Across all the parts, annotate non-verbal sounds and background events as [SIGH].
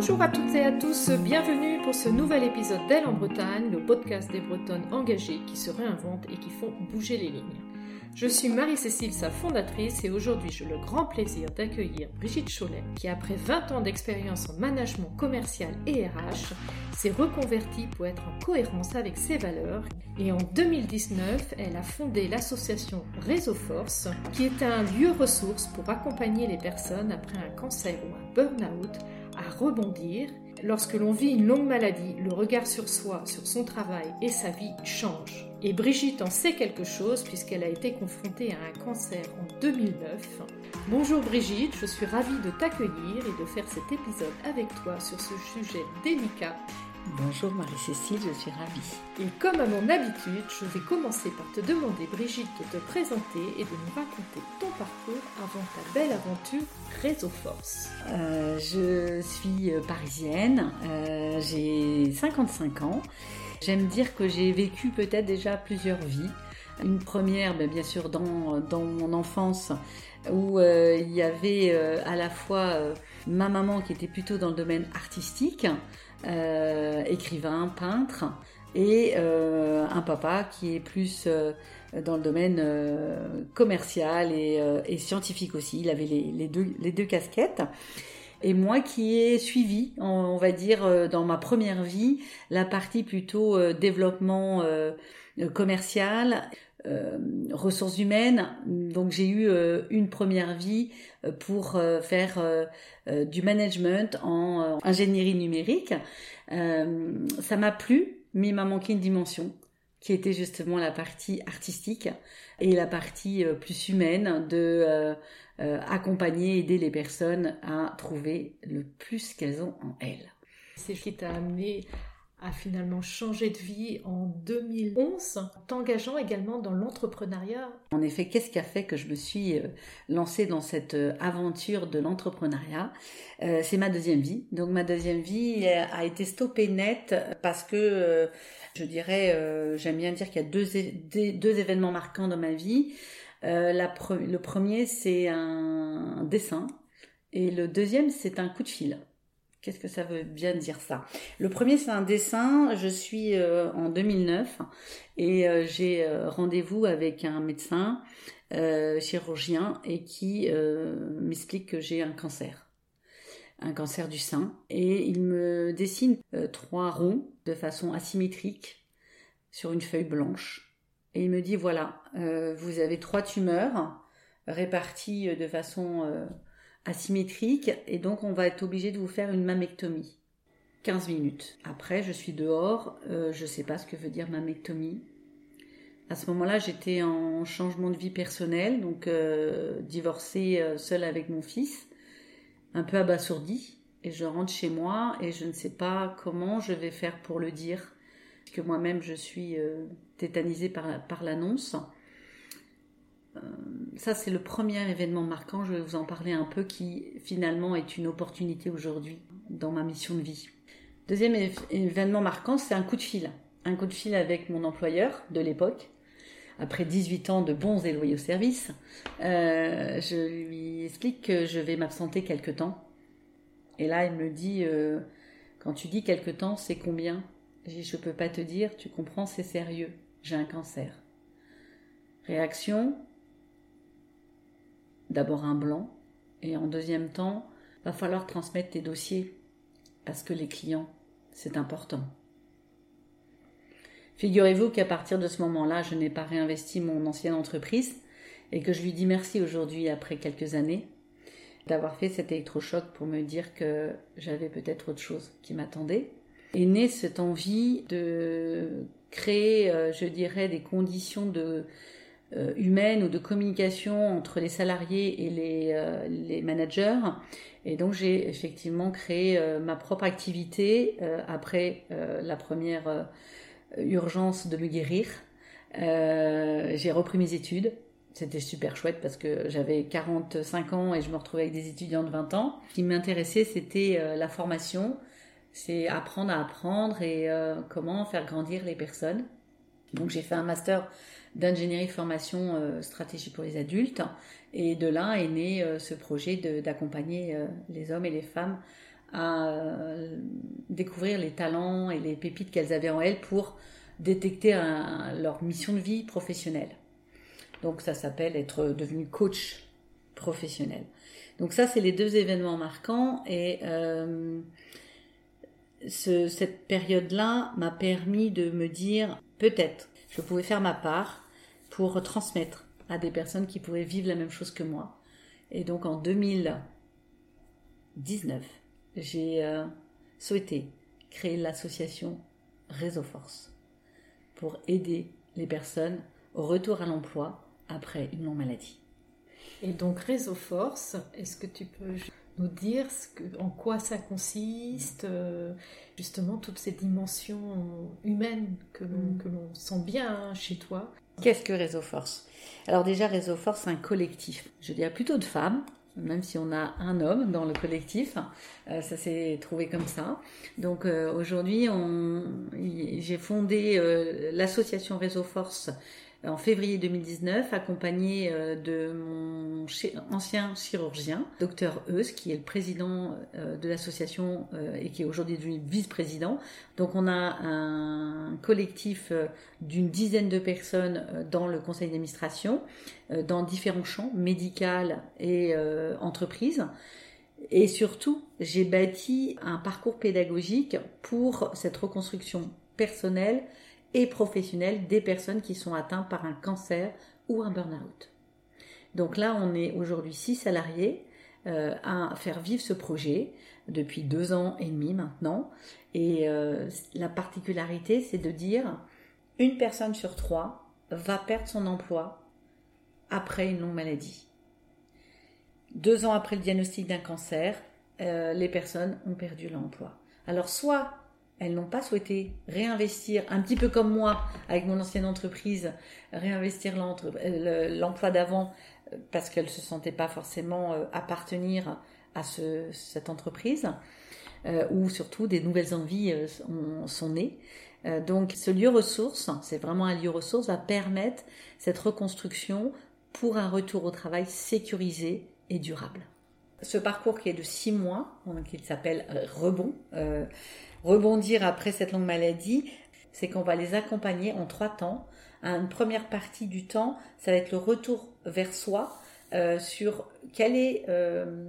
Bonjour à toutes et à tous, bienvenue pour ce nouvel épisode d'Elle en Bretagne, le podcast des Bretonnes engagées qui se réinventent et qui font bouger les lignes. Je suis Marie-Cécile, sa fondatrice, et aujourd'hui j'ai le grand plaisir d'accueillir Brigitte Cholet, qui après 20 ans d'expérience en management commercial et RH, s'est reconvertie pour être en cohérence avec ses valeurs. Et en 2019, elle a fondé l'association Réseau Force, qui est un lieu ressource pour accompagner les personnes après un cancer ou un burn-out rebondir. Lorsque l'on vit une longue maladie, le regard sur soi, sur son travail et sa vie change. Et Brigitte en sait quelque chose puisqu'elle a été confrontée à un cancer en 2009. Bonjour Brigitte, je suis ravie de t'accueillir et de faire cet épisode avec toi sur ce sujet délicat. Bonjour Marie-Cécile, je suis ravie. Et comme à mon habitude, je vais commencer par te demander Brigitte de te présenter et de nous raconter ton parcours avant ta belle aventure Réseau Force. Euh, je suis euh, parisienne, euh, j'ai 55 ans. J'aime dire que j'ai vécu peut-être déjà plusieurs vies. Une première, ben, bien sûr, dans, dans, mon enfance, où il y avait à la fois ma maman qui était plutôt dans le domaine artistique, écrivain, peintre, et un papa qui est plus dans le domaine commercial et, et, scientifique aussi. Il avait les, deux, les deux casquettes et moi qui ai suivi, on va dire, euh, dans ma première vie, la partie plutôt euh, développement euh, ressources humaines. Donc j'ai eu une première vie pour faire du management en ingénierie numérique. ça m'a plu, mais il m'a manqué une dimension qui était justement la partie artistique et la partie plus humaine de euh, accompagner, aider les personnes à trouver le plus qu'elles ont en elles. C'est ce qui t'a amené à finalement changer de vie en 2011, t'engageant également dans l'entrepreneuriat. En effet, qu'est-ce qui a fait que je me suis euh, lancée dans cette euh, aventure de l'entrepreneuriat? C'est ma deuxième vie. Donc ma deuxième vie a été stoppée net parce que je dirais, j'aime bien dire qu'il y a deux, événements marquants dans ma vie. Euh, le premier, c'est un dessin. Et le deuxième, c'est un coup de fil. Qu'est-ce que ça veut bien dire ça? Le premier, c'est un dessin. Je suis euh, en 2009 et euh, j'ai rendez-vous avec un médecin chirurgien et qui m'explique que j'ai un cancer. Un cancer du sein. Et il me dessine trois ronds de façon asymétrique sur une feuille blanche. Et il me dit voilà, euh, vous avez trois tumeurs réparties euh, de façon euh, asymétrique et donc on va être obligé de vous faire une mammectomie. 15 minutes. Après, je suis dehors, je ne sais pas ce que veut dire mammectomie. À ce moment-là, j'étais en changement de vie personnel, donc divorcée seule avec mon fils, un peu abasourdie. Et je rentre chez moi et je ne sais pas comment je vais faire pour le dire, que moi-même je suis tétanisée par, par l'annonce. Euh, ça, c'est le premier événement marquant, je vais vous en parler un peu, qui finalement est une opportunité aujourd'hui dans ma mission de vie. Deuxième événement marquant, c'est un coup de fil. Un coup de fil avec mon employeur de l'époque. Après 18 ans de bons et loyaux services, euh, je lui explique que je vais m'absenter quelque temps. Et là, il me dit, euh, quand tu dis quelque temps, c'est combien? Je ne peux pas te dire, tu comprends, c'est sérieux j'ai un cancer. Réaction, d'abord un blanc, et en deuxième temps, va falloir transmettre tes dossiers, parce que les clients, c'est important. Figurez-vous qu'à partir de ce moment-là, je n'ai pas réinvesti mon ancienne entreprise et que je lui dis merci aujourd'hui après quelques années d'avoir fait cet électrochoc pour me dire que j'avais peut-être autre chose qui m'attendait. Et née cette envie de créer, euh, je dirais, des conditions de, euh, humaines ou de communication entre les salariés et les, euh, les managers. Et donc j'ai effectivement créé ma propre activité après la première urgence de me guérir. j'ai repris mes études. C'était super chouette parce que j'avais 45 ans et je me retrouvais avec des étudiants de 20 ans. Ce qui m'intéressait, c'était la formation, c'est apprendre à apprendre et euh, comment faire grandir les personnes. Donc j'ai fait un master d'ingénierie formation euh, stratégie pour les adultes et de là est né euh, ce projet d'accompagner les hommes et les femmes à euh, découvrir les talents et les pépites qu'elles avaient en elles pour détecter leur mission de vie professionnelle. Donc ça s'appelle être devenu coach professionnel. Donc ça, c'est les deux événements marquants et euh, cette période-là m'a permis de me dire peut-être je pouvais faire ma part pour transmettre à des personnes qui pouvaient vivre la même chose que moi. Et donc en 2019, j'ai euh, souhaité créer l'association Réseau Force pour aider les personnes au retour à l'emploi après une longue maladie. Et donc Réseau Force, est-ce que tu peux nous dire ce que, en quoi ça consiste, euh, justement toutes ces dimensions humaines que l'on, mm. sent bien hein, chez toi Qu'est-ce que Réseau Force? Alors déjà Réseau Force, c'est un collectif, je dirais plutôt de femmes, même si on a un homme dans le collectif, euh, ça s'est trouvé comme ça. Donc euh, aujourd'hui, j'ai fondé euh, l'association Réseau Force en février 2019, accompagné euh, de mon ancien chirurgien, docteur Eus, qui est le président euh, de l'association euh, et qui est aujourd'hui devenu vice-président. Donc on a un collectif d'une dizaine de personnes dans le conseil d'administration, dans différents champs, médical et entreprise. Et surtout, j'ai bâti un parcours pédagogique pour cette reconstruction personnelle et des personnes qui sont atteintes par un cancer ou un burn-out. Donc là, on est aujourd'hui six salariés euh, à faire vivre ce projet depuis deux ans et demi maintenant. Et euh, la particularité, c'est de dire une personne sur trois va perdre son emploi après une longue maladie. Deux ans après le diagnostic d'un cancer, euh, les personnes ont perdu l'emploi. Alors soit elles n'ont pas souhaité réinvestir, un petit peu comme moi, avec mon ancienne entreprise, réinvestir euh, l'emploi d'avant euh, parce qu'elles ne se sentaient pas forcément euh, appartenir à cette entreprise, ou surtout des nouvelles envies sont nées. donc ce lieu ressource, c'est vraiment un lieu ressource, va permettre cette reconstruction pour un retour au travail sécurisé et durable. Ce parcours qui est de six mois, donc il s'appelle Rebond, rebondir après cette longue maladie, c'est qu'on va les accompagner en trois temps. Une première partie du temps, ça va être le retour vers soi euh, sur quelle est euh,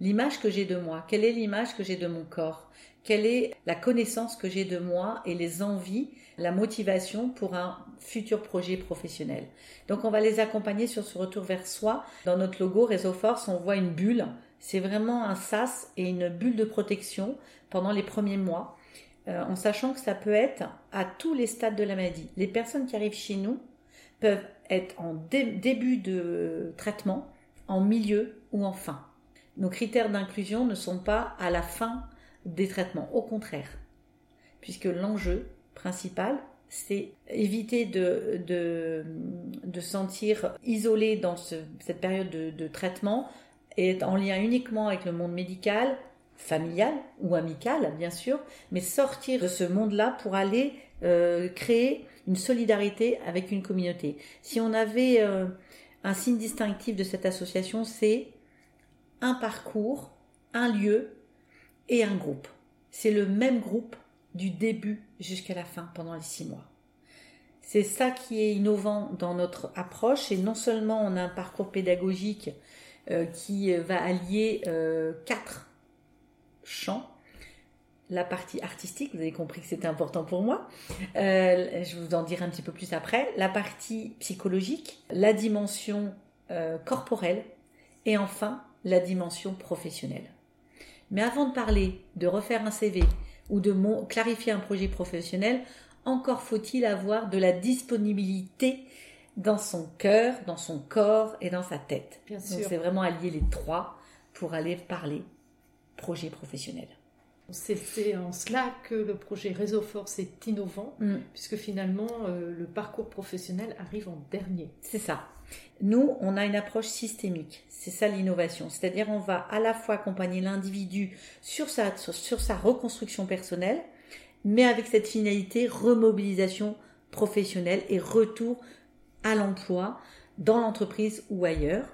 l'image que j'ai de moi, quelle est l'image que j'ai de mon corps, quelle est la connaissance que j'ai de moi et les envies, la motivation pour un futur projet professionnel? Donc on va les accompagner sur ce retour vers soi. Dans notre logo Réseau Force, on voit une bulle. C'est vraiment un sas et une bulle de protection pendant les premiers mois, euh, en sachant que ça peut être à tous les stades de la maladie. Les personnes qui arrivent chez nous peuvent être en début de traitement, en milieu ou en fin. Nos critères d'inclusion ne sont pas à la fin des traitements, au contraire, puisque l'enjeu principal, c'est éviter de, de, sentir isolé dans cette période de, de traitement et en lien uniquement avec le monde médical, familiale ou amicale, bien sûr, mais sortir de ce monde-là pour aller euh, créer une solidarité avec une communauté. Si on avait euh, un signe distinctif de cette association, c'est un parcours, un lieu et un groupe. C'est le même groupe du début jusqu'à la fin pendant les six mois. C'est ça qui est innovant dans notre approche et non seulement on a un parcours pédagogique euh, qui va allier quatre chant, la partie artistique, vous avez compris que c'était important pour moi. Euh, je vous en dirai un petit peu plus après. La partie psychologique, la dimension euh, corporelle et enfin la dimension professionnelle. Mais avant de parler de refaire un CV ou de clarifier un projet professionnel, encore faut-il avoir de la disponibilité dans son cœur, dans son corps et dans sa tête. Donc c'est vraiment allier les trois pour aller parler projet professionnel. C'est en cela que le projet Réseau Force est innovant, mm. puisque finalement euh, le parcours professionnel arrive en dernier. C'est ça. Nous, on a une approche systémique. C'est ça l'innovation. C'est-à-dire, on va à la fois accompagner l'individu sur sa, sur sa reconstruction personnelle, mais avec cette finalité remobilisation professionnelle et retour à l'emploi dans l'entreprise ou ailleurs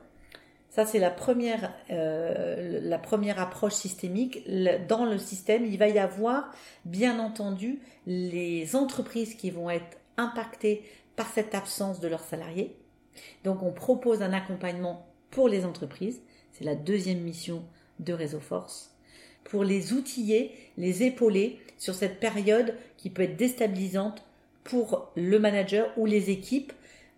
Ça, c'est la première, euh, la première approche systémique. Dans le système, il va y avoir, bien entendu, les entreprises qui vont être impactées par cette absence de leurs salariés. Donc, on propose un accompagnement pour les entreprises. C'est la deuxième mission de Réseau Force. Pour les outiller, les épauler sur cette période qui peut être déstabilisante pour le manager ou les équipes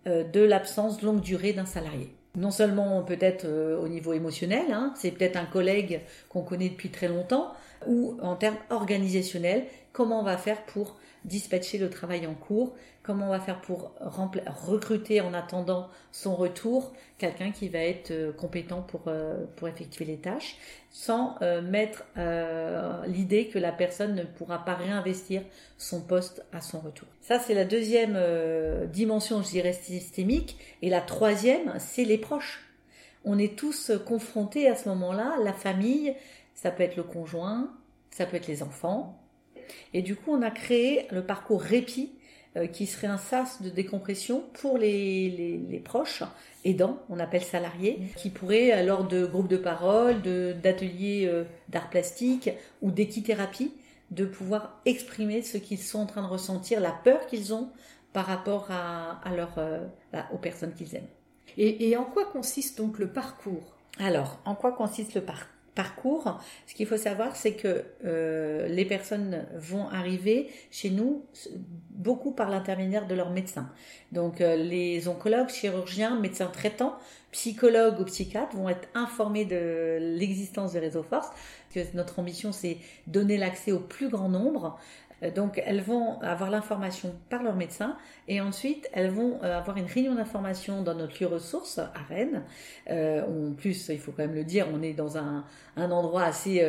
euh, de l'absence longue durée d'un salarié. Non seulement peut-être euh, au niveau émotionnel, hein, c'est peut-être un collègue qu'on connaît depuis très longtemps, ou en termes organisationnels, comment on va faire pour dispatcher le travail en cours, comment on va faire pour recruter en attendant son retour quelqu'un qui va être euh, compétent pour, euh, pour effectuer les tâches, sans euh, mettre l'idée que la personne ne pourra pas réinvestir son poste à son retour. Ça, c'est la deuxième dimension, je dirais, systémique. Et la troisième, c'est les proches. On est tous confrontés à ce moment-là, la famille, ça peut être le conjoint, ça peut être les enfants, et du coup, on a créé le parcours répit qui serait un sas de décompression pour les, les, proches aidants, on appelle salariés, mmh. qui pourraient, lors de groupes de parole, d'ateliers euh, d'art plastique ou d'équithérapie, de pouvoir exprimer ce qu'ils sont en train de ressentir, la peur qu'ils ont par rapport à, à leur, euh, aux personnes qu'ils aiment. Et, et en quoi consiste donc le parcours? Alors, en quoi consiste le parcours? Parcours, ce qu'il faut savoir, c'est que euh, les personnes vont arriver chez nous beaucoup par l'intermédiaire de leurs médecins. Donc euh, les oncologues, chirurgiens, médecins traitants, psychologues ou psychiatres vont être informés de l'existence des réseaux force. Notre ambition, c'est donner l'accès au plus grand nombre. Euh, donc elles vont avoir l'information par leur médecin et ensuite elles vont euh, avoir une réunion d'information dans notre lieu ressource à Rennes. Euh, en plus, il faut quand même le dire, on est dans un, endroit assez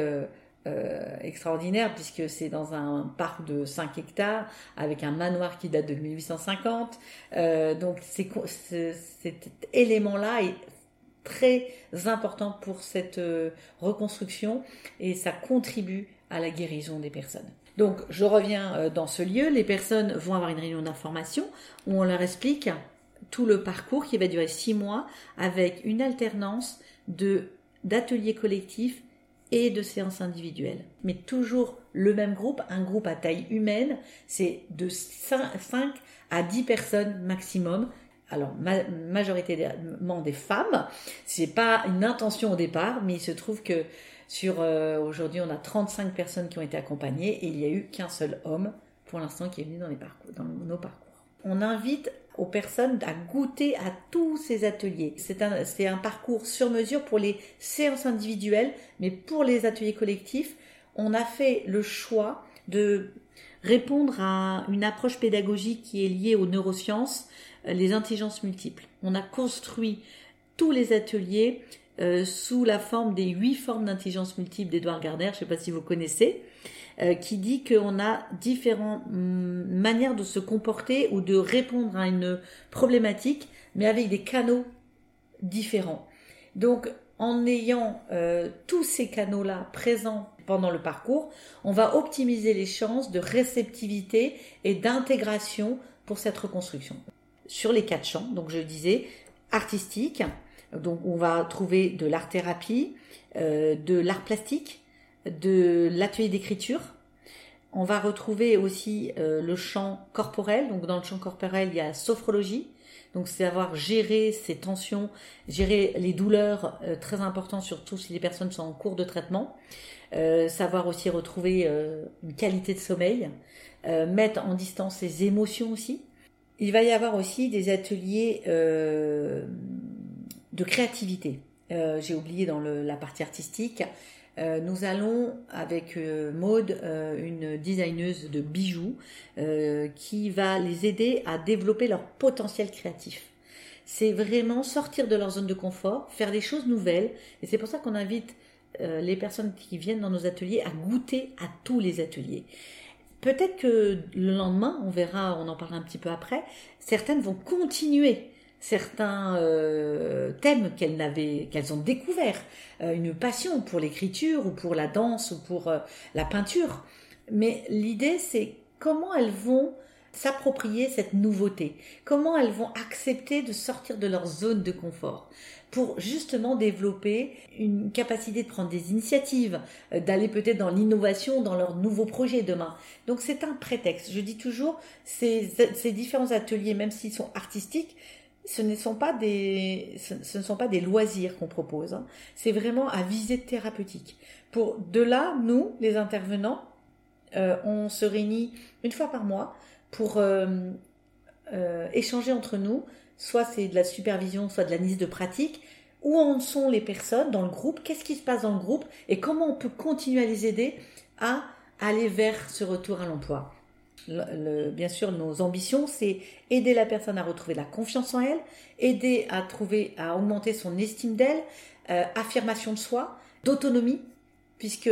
extraordinaire puisque c'est dans un parc de 5 hectares avec un manoir qui date de 1850. donc cet élément-là est très important pour cette reconstruction et ça contribue à la guérison des personnes. Donc je reviens euh, dans ce lieu, les personnes vont avoir une réunion d'information où on leur explique tout le parcours qui va durer six mois avec une alternance de d'ateliers collectifs et de séances individuelles. Mais toujours le même groupe, un groupe à taille humaine, c'est de 5 à 10 personnes maximum. Alors, majoritairement des femmes. C'est pas une intention au départ, mais il se trouve que euh, aujourd'hui, on a 35 personnes qui ont été accompagnées et il n'y a eu qu'un seul homme pour l'instant qui est venu dans, les nos parcours. On invite aux personnes à goûter à tous ces ateliers. C'est un, un parcours sur mesure pour les séances individuelles, mais pour les ateliers collectifs, on a fait le choix de répondre à une approche pédagogique qui est liée aux neurosciences, euh, les intelligences multiples. On a construit tous les ateliers euh, sous la forme des huit formes d'intelligence multiple d'Edouard Gardner, je ne sais pas si vous connaissez, euh, qui dit qu'on a différentes hum, manières de se comporter ou de répondre à une problématique, mais avec des canaux différents. Donc, en ayant euh, tous ces canaux-là présents pendant le parcours, on va optimiser les chances de réceptivité et d'intégration pour cette reconstruction. Sur les quatre champs, donc je disais, artistique, donc on va trouver de l'art-thérapie, euh, de l'art plastique, de l'atelier d'écriture. On va retrouver aussi euh, le champ corporel. Donc dans le champ corporel, il y a sophrologie. Donc c'est savoir gérer ces tensions, gérer les douleurs euh, très importantes, surtout si les personnes sont en cours de traitement. savoir aussi retrouver une qualité de sommeil, mettre en distance ses émotions aussi. Il va y avoir aussi des ateliers de créativité. Euh, j'ai oublié dans la partie artistique. Euh, nous allons avec euh, Maude, une designeuse de bijoux, qui va les aider à développer leur potentiel créatif. C'est vraiment sortir de leur zone de confort, faire des choses nouvelles, et c'est pour ça qu'on invite les personnes qui viennent dans nos ateliers à goûter à tous les ateliers. Peut-être que le lendemain, on verra, on en parlera un petit peu après, certaines vont continuer certains euh, thèmes qu'elles n'avaient, qu'elles ont découverts, euh, une passion pour l'écriture ou pour la danse ou pour euh, la peinture. Mais l'idée, c'est comment elles vont s'approprier cette nouveauté Comment elles vont accepter de sortir de leur zone de confort pour justement développer une capacité de prendre des initiatives, euh, d'aller peut-être dans l'innovation, dans leurs nouveaux projets demain. Donc c'est un prétexte. Je dis toujours, ces, ces différents ateliers, même s'ils sont artistiques, ce ne sont pas des, loisirs qu'on propose. Hein. C'est vraiment à visée thérapeutique. Pour de là, nous, les intervenants, euh, on se réunit une fois par mois pour euh, échanger entre nous soit c'est de la supervision, soit de l'analyse de pratique, où en sont les personnes dans le groupe, qu'est-ce qui se passe dans le groupe? Et comment on peut continuer à les aider à aller vers ce retour à l'emploi? Bien sûr, nos ambitions, c'est aider la personne à retrouver la confiance en elle, aider à trouver, à augmenter son estime d'elle, euh, affirmation de soi, d'autonomie, puisque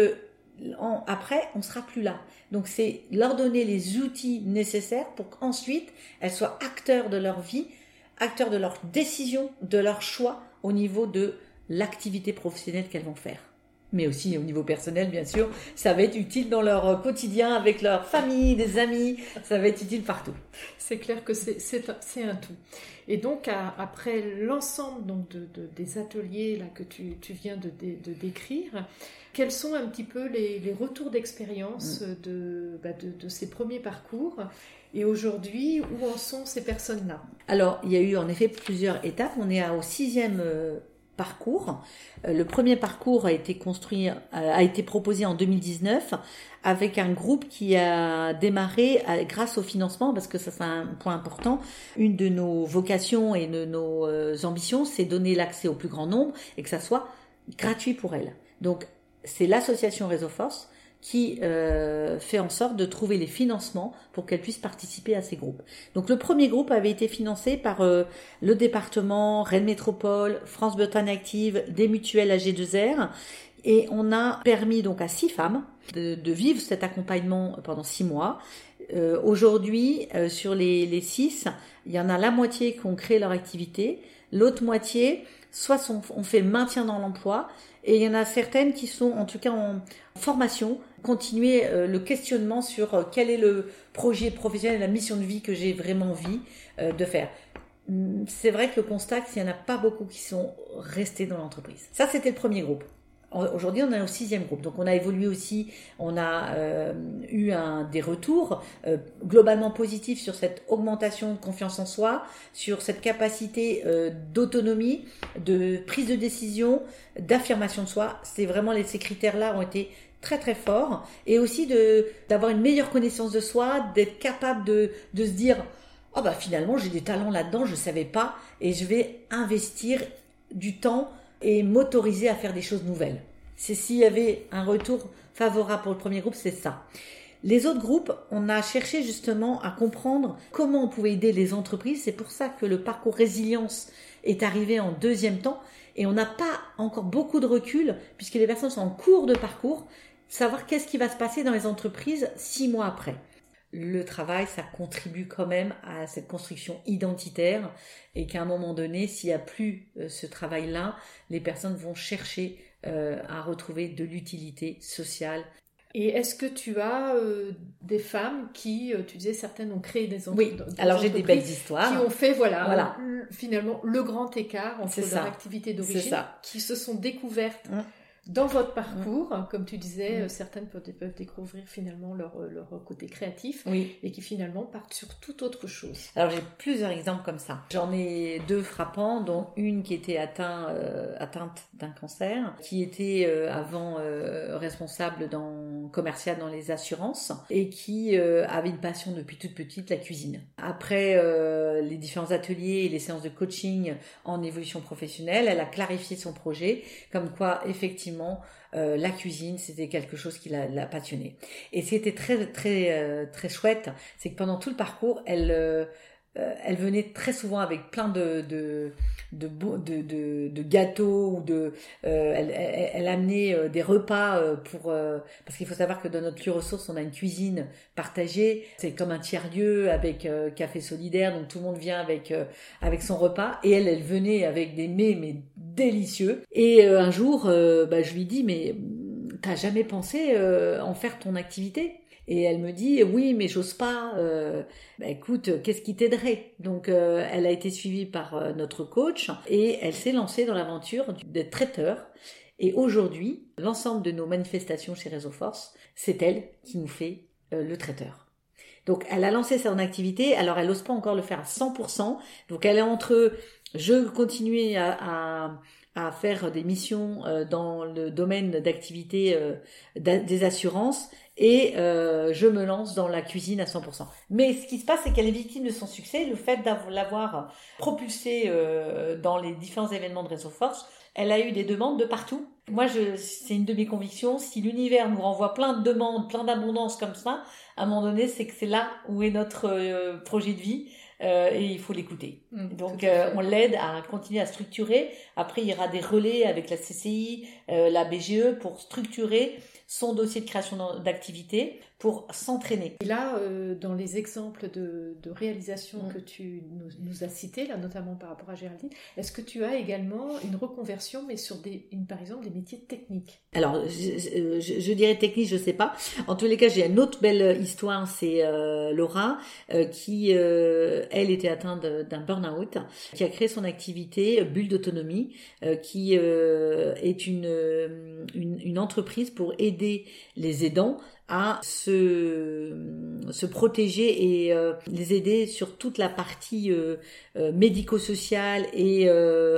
après, on sera plus là. Donc, c'est leur donner les outils nécessaires pour qu'ensuite, elles soient acteurs de leur vie, acteurs de leurs décisions, de leurs choix au niveau de l'activité professionnelle qu'elles vont faire. Mais aussi au niveau personnel, bien sûr, ça va être utile dans leur quotidien avec leur famille, des amis, ça va être utile partout. C'est clair que c'est un tout. Et donc, après l'ensemble donc de, des ateliers là, que tu, viens de, décrire, quels sont un petit peu les, retours d'expérience mm. bah, de, de, ces premiers parcours et aujourd'hui, où en sont ces personnes-là? Alors, il y a eu en effet plusieurs étapes. On est au sixième euh, parcours. Euh, le premier parcours a été construit, euh, a été proposé en 2019 avec un groupe qui a démarré grâce au financement, parce que ça c'est un point important. Une de nos vocations et de nos ambitions, c'est donner l'accès au plus grand nombre et que ça soit gratuit pour elles. Donc, c'est l'association Réseau Force qui euh, fait en sorte de trouver les financements pour qu'elle puisse participer à ces groupes. Donc le premier groupe avait été financé par euh, le département, Rennes Métropole, France Bretagne Active, des mutuelles AG2R et on a permis donc à six femmes de, vivre cet accompagnement pendant six mois. Euh, Aujourd'hui, euh, sur les, les six, il y en a la moitié qui ont créé leur activité, l'autre moitié soit sont, on fait maintien dans l'emploi, et il y en a certaines qui sont en tout cas en formation, continuer euh, le questionnement sur euh, quel est le projet professionnel, la mission de vie que j'ai vraiment envie euh, de faire. Hum, c'est vrai que le constat, c'est qu'il n'y en a pas beaucoup qui sont restés dans l'entreprise. Ça, c'était le premier groupe. Aujourd'hui, on est au sixième groupe. Donc, on a évolué aussi. On a eu un, des retours globalement positifs sur cette augmentation de confiance en soi, sur cette capacité d'autonomie, de prise de décision, d'affirmation de soi. C'est vraiment ces critères-là ont été très très forts et aussi de d'avoir une meilleure connaissance de soi, d'être capable de de se dire oh bah finalement j'ai des talents là-dedans, je savais pas et je vais investir du temps et m'autoriser à faire des choses nouvelles. C'est s'il y avait un retour favorable pour le premier groupe, c'est ça. Les autres groupes, on a cherché justement à comprendre comment on pouvait aider les entreprises. C'est pour ça que le parcours résilience est arrivé en deuxième temps et on n'a pas encore beaucoup de recul puisque les personnes sont en cours de parcours, savoir qu'est-ce qui va se passer dans les entreprises six mois après le travail, ça contribue quand même à cette construction identitaire et qu'à un moment donné, s'il n'y a plus euh, ce travail-là, les personnes vont chercher euh, à retrouver de l'utilité sociale. Et est-ce que tu as euh, des femmes qui, tu disais certaines ont créé des entreprises Oui, alors j'ai des belles histoires. Qui ont fait, voilà, voilà. finalement, le grand écart entre leur activité d'origine, qui se sont découvertes. Mmh dans votre parcours, comme tu disais, certaines peuvent, découvrir finalement leur, euh, leur côté créatif et qui finalement partent sur toute autre chose. Alors j'ai plusieurs exemples comme ça. J'en ai deux frappants, dont une qui était atteint, euh, atteinte d'un cancer, qui était euh, avant responsable dans commercial dans les assurances et qui avait une passion depuis toute petite, la cuisine. Après les différents ateliers et les séances de coaching en évolution professionnelle, elle a clarifié son projet, comme quoi effectivement euh, la cuisine, c'était quelque chose qui l'a passionné. Et ce qui était très très euh, très chouette, c'est que pendant tout le parcours, elle euh, elle venait très souvent avec plein de de de, de, de, gâteaux ou de elle, elle, amenait des repas pour parce qu'il faut savoir que dans notre lieu ressource on a une cuisine partagée c'est comme un tiers lieu avec café solidaire donc tout le monde vient avec avec son repas et elle elle venait avec des mets mais délicieux. Et euh, un jour, euh, bah, je lui dis, mais t'as jamais pensé euh, en faire ton activité? Et elle me dit oui, mais j'ose pas. Bah, écoute, qu'est-ce qui t'aiderait? Donc, elle a été suivie par notre coach et elle s'est lancée dans l'aventure d'être traiteur. Et aujourd'hui, l'ensemble de nos manifestations chez Réseau Force, c'est elle qui nous fait le traiteur. Donc, elle a lancé son activité. Alors, elle n'ose pas encore le faire à 100%. Donc, elle est entre je continuer à à faire des missions euh, dans le domaine d'activité euh, des assurances et euh, je me lance dans la cuisine à 100%. Mais ce qui se passe, c'est qu'elle est victime de son succès, le fait d'avoir propulsé dans les différents événements de Réseau Force, elle a eu des demandes de partout. Moi, c'est une de mes convictions. Si l'univers nous renvoie plein de demandes, plein d'abondance comme ça, à un moment donné, c'est que c'est là où est notre projet de vie. Euh, et il faut l'écouter. Mm, Donc euh, on l'aide à continuer à structurer. Après, il y aura des relais avec la CCI, euh, la BGE pour structurer son dossier de création d'activité pour s'entraîner. Et là, euh, dans les exemples de, réalisation mm. que tu nous, as cités, là, notamment par rapport à Géraldine, est-ce que tu as également une reconversion, mais sur des, une, par exemple des métiers techniques? Alors, je, dirais technique, je sais pas. En tous les cas, j'ai une autre belle histoire, c'est euh, Laura, euh, qui, elle, était atteinte d'un burn-out, qui a créé son activité Bulle d'autonomie, qui est une, une, une entreprise pour aider les aidants à se, se protéger et euh, les aider sur toute la partie euh, euh, médico-sociale et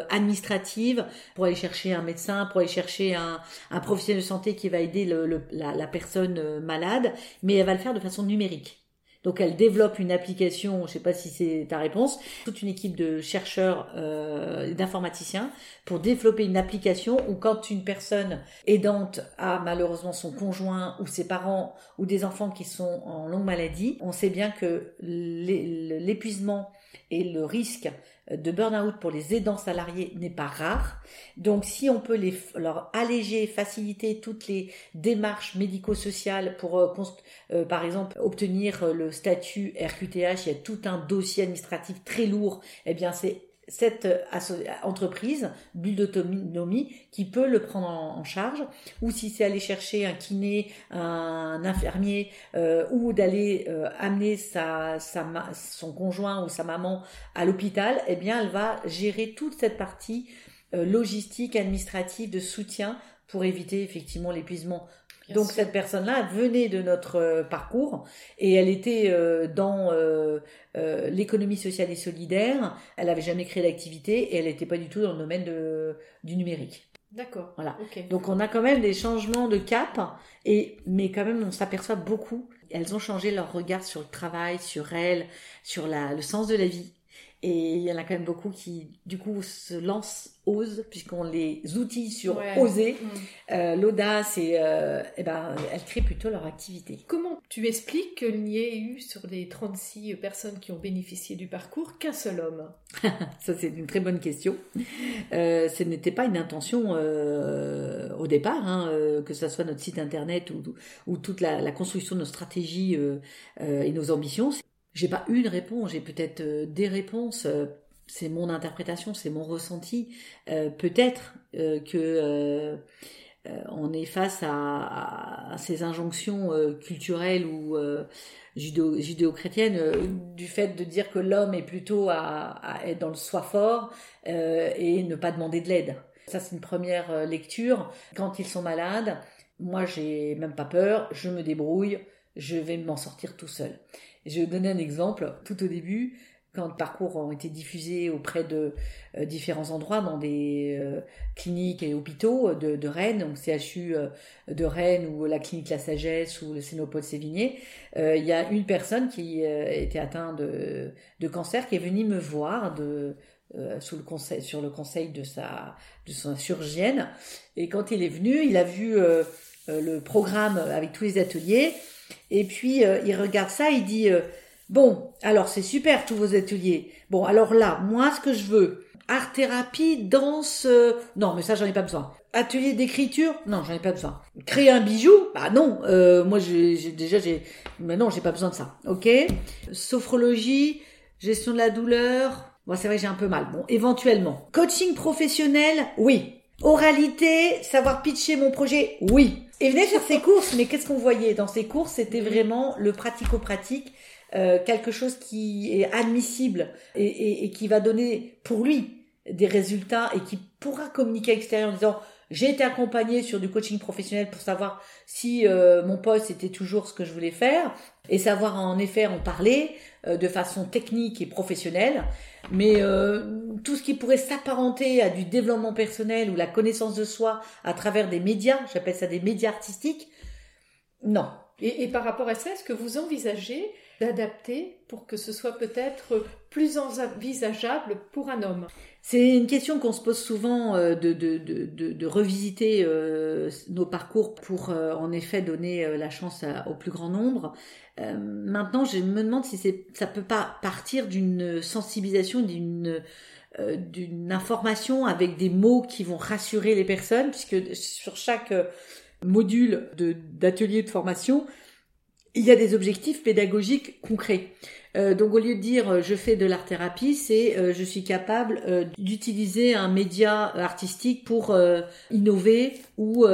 administrative pour aller chercher un médecin, pour aller chercher un, un professionnel de santé qui va aider le, la, la personne malade, mais elle va le faire de façon numérique. Donc elle développe une application, je ne sais pas si c'est ta réponse, toute une équipe de chercheurs, euh, d'informaticiens pour développer une application où quand une personne aidante a malheureusement son conjoint ou ses parents ou des enfants qui sont en longue maladie, on sait bien que l'épuisement et le risque de burn-out pour les aidants salariés n'est pas rare. Donc si on peut les, leur alléger, faciliter toutes les démarches médico-sociales pour, euh, euh, par exemple, obtenir le statut RQTH, il y a tout un dossier administratif très lourd, eh bien c'est cette euh, entreprise, Bulle d'autonomie, qui peut le prendre en, charge, ou si c'est aller chercher un kiné, un infirmier, euh, ou d'aller euh, amener sa, sa, son conjoint ou sa maman à l'hôpital, eh bien, elle va gérer toute cette partie logistique, administrative, de soutien pour éviter effectivement l'épuisement donc cette personne-là venait de notre euh, parcours et elle était euh, dans euh, l'économie sociale et solidaire. Elle n'avait jamais créé d'activité et elle n'était pas du tout dans le domaine de, du numérique. D'accord. Voilà. Donc on a quand même des changements de cap et mais quand même on s'aperçoit beaucoup. Elles ont changé leur regard sur le travail, sur elles, sur la, le sens de la vie. Et il y en a quand même beaucoup qui, du coup, se lancent, osent, puisqu'on les outille sur oser. Mm. Euh, l'audace, et, euh, eh ben, elles créent plutôt leur activité. Comment tu expliques qu'il n'y ait eu sur les 36 personnes qui ont bénéficié du parcours qu'un seul homme? [LAUGHS] Ça, c'est une très bonne question. Euh, ce n'était pas une intention au départ, hein, que ce soit notre site internet ou, ou toute la, la, construction de nos stratégies et nos ambitions. J'ai pas une réponse, j'ai peut-être euh, des réponses. Euh, c'est mon interprétation, c'est mon ressenti. Euh, peut-être que on est face à, ces injonctions culturelles ou judéo-chrétiennes du fait de dire que l'homme est plutôt à, à, être dans le soi fort et ne pas demander de l'aide. Ça, c'est une première lecture. Quand ils sont malades, moi, j'ai même pas peur, je me débrouille, je vais m'en sortir tout seul. Je vais donner un exemple. Tout au début, quand parcours ont été diffusés auprès de euh, différents endroits, dans des euh, cliniques et hôpitaux de, Rennes, donc CHU euh, de Rennes ou la clinique La Sagesse ou le Sénopole Sévigné, il y a une personne qui était atteinte de, de, cancer qui est venue me voir de, sous le conseil, sur le conseil de sa, de son chirurgienne. Et quand il est venu, il a vu le programme avec tous les ateliers et puis, euh, il regarde ça, il dit, euh, bon, alors c'est super tous vos ateliers. Bon, alors là, moi, ce que je veux, art thérapie, danse, euh, non, mais ça, j'en ai pas besoin. Atelier d'écriture, non, j'en ai pas besoin. Créer un bijou, bah non, moi, déjà, j'ai, mais non, j'ai pas besoin de ça. Ok? Sophrologie, gestion de la douleur. Bon, c'est vrai, j'ai un peu mal. Bon, éventuellement. Coaching professionnel, oui. Oralité, savoir pitcher mon projet, oui. Et venait faire ses courses, mais qu'est-ce qu'on voyait dans ses courses? C'était vraiment le pratico-pratique, euh, quelque chose qui est admissible et, et, qui va donner pour lui des résultats et qui pourra communiquer à l'extérieur en disant j'ai été accompagnée sur du coaching professionnel pour savoir si euh, mon poste était toujours ce que je voulais faire et savoir en effet en parler euh, de façon technique et professionnelle. Mais euh, tout ce qui pourrait s'apparenter à du développement personnel ou la connaissance de soi à travers des médias, j'appelle ça des médias artistiques, non. Et, et par rapport à ça, est-ce que vous envisagez d'adapter pour que ce soit peut-être plus envisageable pour un homme? C'est une question qu'on se pose souvent euh, de, de, de, de revisiter nos parcours pour en effet donner la chance au plus grand nombre. Maintenant, je me demande si c'est, ça peut pas partir d'une sensibilisation, d'une d'une information avec des mots qui vont rassurer les personnes, puisque sur chaque module d'atelier de formation, il y a des objectifs pédagogiques concrets. Euh, donc au lieu de dire euh, je fais de l'art thérapie, c'est euh, je suis capable d'utiliser un média artistique pour innover ou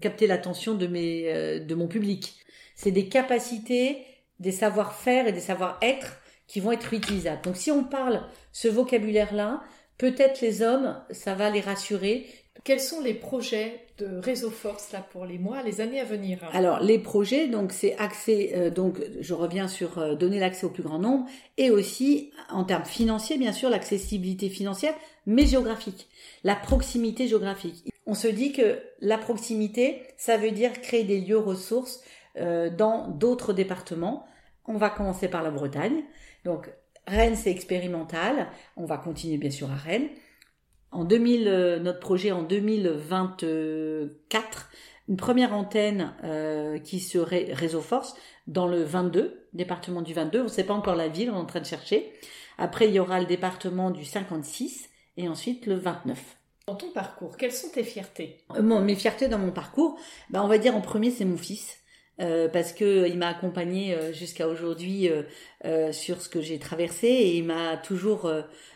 capter l'attention de mes de mon public. C'est des capacités, des savoir-faire et des savoir-être qui vont être utilisables. Donc si on parle ce vocabulaire-là, peut-être les hommes, ça va les rassurer quels sont les projets de Réseau Force là pour les mois, les années à venir Alors les projets, donc c'est accès, euh, donc je reviens sur euh, donner l'accès au plus grand nombre et aussi en termes financiers bien sûr l'accessibilité financière, mais géographique, la proximité géographique. On se dit que la proximité, ça veut dire créer des lieux ressources euh, dans d'autres départements. On va commencer par la Bretagne, donc Rennes c'est expérimental, on va continuer bien sûr à Rennes en 2000, euh, notre projet en 2024, une première antenne euh, qui serait Réseau Force dans le 22, département du 22. On ne sait pas encore la ville, on est en train de chercher. Après, il y aura le département du 56 et ensuite le 29. Dans ton parcours, quelles sont tes fiertés? Mes fiertés dans mon parcours, bah, on va dire en premier, c'est mon fils. Euh, parce que il m'a accompagné jusqu'à aujourd'hui euh, sur ce que j'ai traversé et il m'a toujours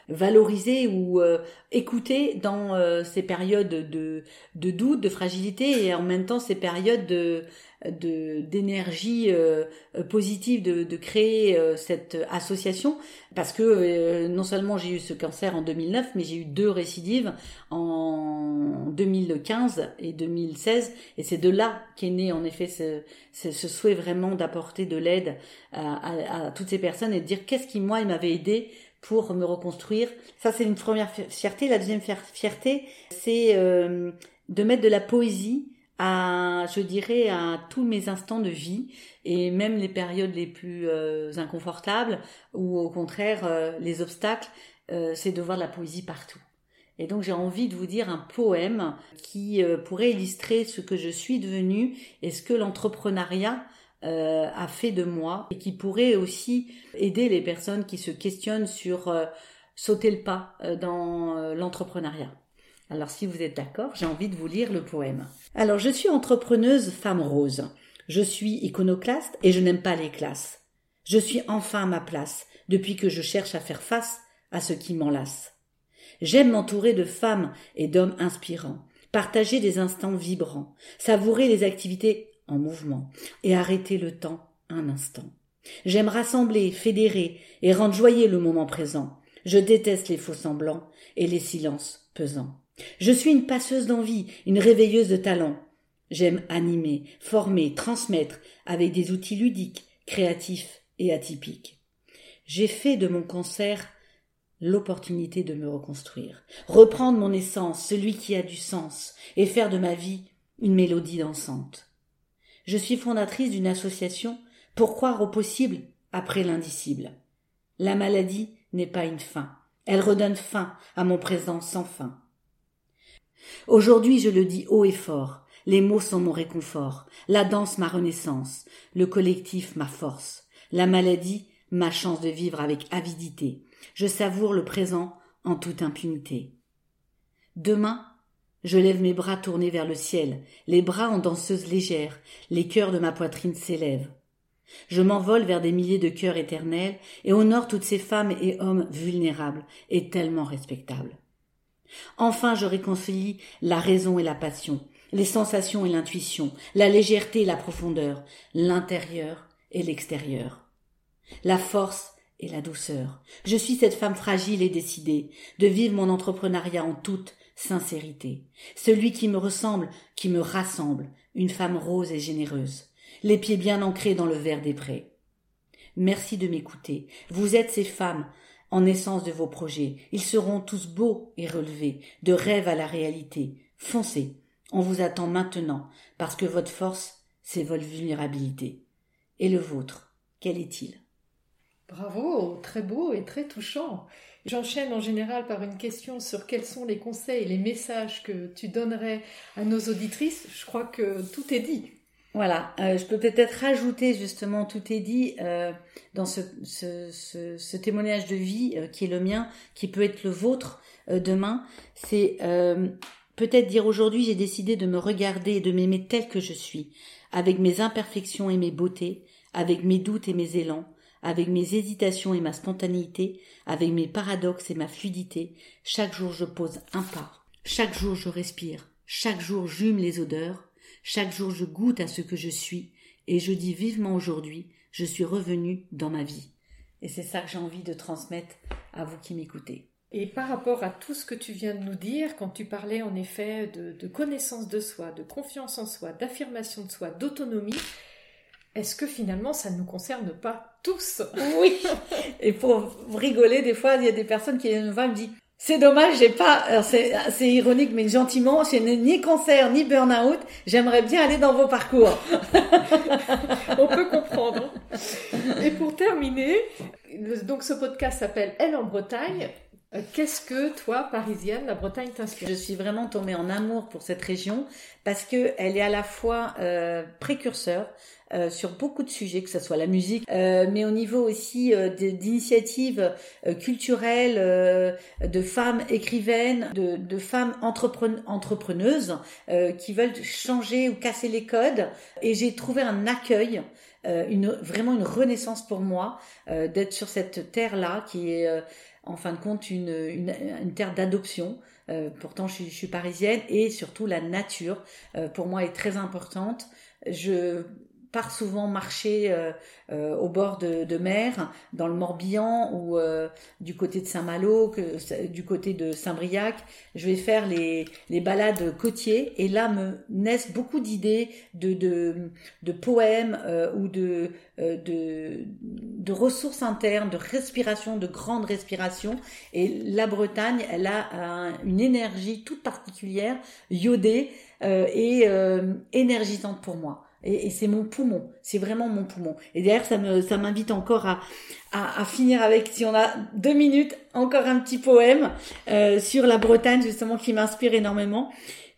valoriser ou euh, écouter dans euh, ces périodes de, de doute, de fragilité et en même temps ces périodes de d'énergie euh, positive de, de créer cette association parce que non seulement j'ai eu ce cancer en 2009 mais j'ai eu deux récidives en 2015 et 2016 et c'est de là qu'est né en effet ce, ce, souhait vraiment d'apporter de l'aide à, à, à, toutes ces personnes et de dire qu'est-ce qui moi il m'avait aidé pour me reconstruire. Ça, c'est une première fierté. La deuxième fierté, c'est euh, de mettre de la poésie à, je dirais, à tous mes instants de vie et même les périodes les plus euh, inconfortables ou au contraire euh, les obstacles, c'est de voir de la poésie partout. Et donc j'ai envie de vous dire un poème qui pourrait illustrer ce que je suis devenue et ce que l'entrepreneuriat euh, a fait de moi et qui pourrait aussi aider les personnes qui se questionnent sur euh, sauter le pas euh, dans l'entrepreneuriat. Alors si vous êtes d'accord, j'ai envie de vous lire le poème. Alors je suis entrepreneuse femme rose. Je suis iconoclaste et je n'aime pas les classes. Je suis enfin à ma place depuis que je cherche à faire face à ce qui m'enlace. J'aime m'entourer de femmes et d'hommes inspirants, partager des instants vibrants, savourer les activités en mouvement et arrêter le temps un instant. J'aime rassembler, fédérer et rendre joyeux le moment présent. Je déteste les faux semblants et les silences pesants. Je suis une passeuse d'envie, une réveilleuse de talent. J'aime animer, former, transmettre avec des outils ludiques, créatifs et atypiques. J'ai fait de mon cancer l'opportunité de me reconstruire, reprendre mon essence, celui qui a du sens, et faire de ma vie une mélodie dansante. Je suis fondatrice d'une association pour croire au possible après l'indicible? La maladie n'est pas une fin. Elle redonne fin à mon présent sans fin. Aujourd'hui, je le dis haut et fort. Les mots sont mon réconfort. La danse, ma renaissance. Le collectif, ma force. La maladie, ma chance de vivre avec avidité. Je savoure le présent en toute impunité. Demain, je lève mes bras tournés vers le ciel, les bras en danseuse légère, les cœurs de ma poitrine s'élèvent. Je m'envole vers des milliers de cœurs éternels et honore toutes ces femmes et hommes vulnérables et tellement respectables. Enfin, je réconcilie la raison et la passion, les sensations et l'intuition, la légèreté et la profondeur, l'intérieur et l'extérieur, la force et la douceur. Je suis cette femme fragile et décidée de vivre mon entrepreneuriat en toute sincérité. Celui qui me ressemble, qui me rassemble, une femme rose et généreuse, les pieds bien ancrés dans le verre des prés. Merci de m'écouter. Vous êtes ces femmes en essence de vos projets. Ils seront tous beaux et relevés, de rêve à la réalité. Foncez. On vous attend maintenant, parce que votre force, c'est votre vulnérabilité. Et le vôtre, quel est-il? Bravo, très beau et très touchant. J'enchaîne en général par une question sur quels sont les conseils et les messages que tu donnerais à nos auditrices. Je crois que tout est dit. Voilà, euh, je peux peut-être rajouter justement, tout est dit euh, dans ce, ce, témoignage de vie euh, qui est le mien, qui peut être le vôtre demain. C'est peut-être dire aujourd'hui j'ai décidé de me regarder et de m'aimer tel que je suis, avec mes imperfections et mes beautés, avec mes doutes et mes élans, avec mes hésitations et ma spontanéité, avec mes paradoxes et ma fluidité. Chaque jour je pose un pas, chaque jour je respire, chaque jour j'hume les odeurs, chaque jour je goûte à ce que je suis, et je dis vivement aujourd'hui, je suis revenu dans ma vie. Et c'est ça que j'ai envie de transmettre à vous qui m'écoutez. Et par rapport à tout ce que tu viens de nous dire, quand tu parlais en effet de, connaissance de soi, de confiance en soi, d'affirmation de soi, d'autonomie, est-ce que finalement ça ne nous concerne pas tous? Oui. [LAUGHS] Et pour rigoler, des fois, il y a des personnes qui viennent me voir et me disent c'est dommage, j'ai pas, c'est ironique, mais gentiment, je n'ai ni cancer ni burn-out. J'aimerais bien aller dans vos parcours. [LAUGHS] On peut comprendre. Et pour terminer, donc ce podcast s'appelle Elle en Bretagne. Euh, qu'est-ce que toi, parisienne, la Bretagne t'inspire? Je suis vraiment tombée en amour pour cette région parce que elle est à la fois euh, précurseur euh, sur beaucoup de sujets, que ce soit la musique, euh, mais au niveau aussi euh, d'initiatives culturelles, de femmes écrivaines, de, de femmes entrepreneuses qui veulent changer ou casser les codes. Et j'ai trouvé un accueil. une, vraiment une renaissance pour moi d'être sur cette terre-là qui est en fin de compte une, une, une terre d'adoption. pourtant, je suis, je suis, parisienne et surtout la nature pour moi est très importante. Je part souvent marcher euh, euh, au bord de, mer, dans le Morbihan ou euh, du côté de Saint-Malo, du côté de Saint-Briac. Je vais faire les, les balades côtiers et là me naissent beaucoup d'idées de, de, de, poèmes ou de, de, de ressources internes, de respiration, de grande respiration. Et la Bretagne, elle a une énergie toute particulière, iodée et énergisante pour moi. Et, c'est mon poumon, c'est vraiment mon poumon. Et d'ailleurs, ça me, ça m'invite encore à, à, à, finir avec, si on a deux minutes, encore un petit poème euh, sur la Bretagne justement qui m'inspire énormément.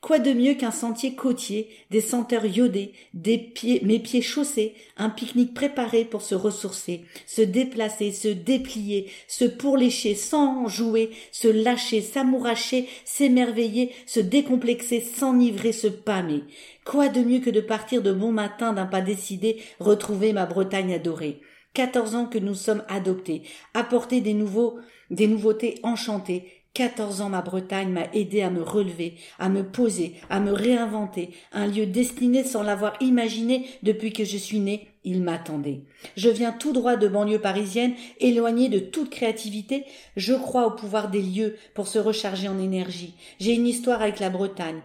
Quoi de mieux qu'un sentier côtier, des senteurs iodées, des pieds, mes pieds chaussés, un pique-nique préparé pour se ressourcer, se déplacer, se déplier, se pourlécher sans jouer, se lâcher, s'amouracher, s'émerveiller, se décomplexer, s'enivrer, se pâmer. Quoi de mieux que de partir de bon matin d'un pas décidé, retrouver ma Bretagne adorée. Quatorze ans que nous sommes adoptés, apporter des nouveaux, des nouveautés enchantées, 14 ans, ma Bretagne m'a aidé à me relever, à me poser, à me réinventer, un lieu destiné sans l'avoir imaginé depuis que je suis née, il m'attendait. Je viens tout droit de banlieue parisienne, éloignée de toute créativité, je crois au pouvoir des lieux pour se recharger en énergie. J'ai une histoire avec la Bretagne.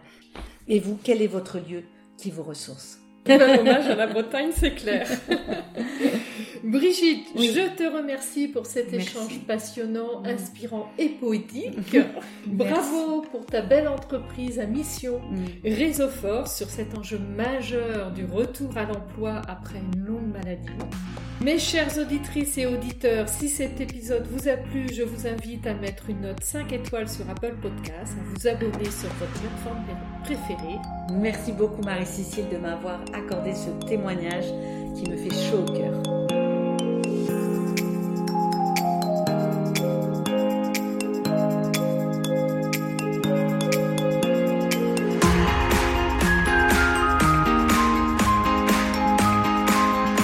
Et vous, quel est votre lieu qui vous ressource? Un hommage à la Bretagne, c'est clair. [LAUGHS] Brigitte, je te remercie pour cet échange passionnant, inspirant et poétique. [LAUGHS] Bravo pour ta belle entreprise à mission mm. Réseau Force sur cet enjeu majeur du retour à l'emploi après une longue maladie. Mes chères auditrices et auditeurs, si cet épisode vous a plu, je vous invite à mettre une note 5 étoiles sur Apple Podcast, à vous abonner sur votre plateforme préférée. Merci beaucoup Marie-Cécile de m'avoir accordé ce témoignage qui me fait chaud au cœur.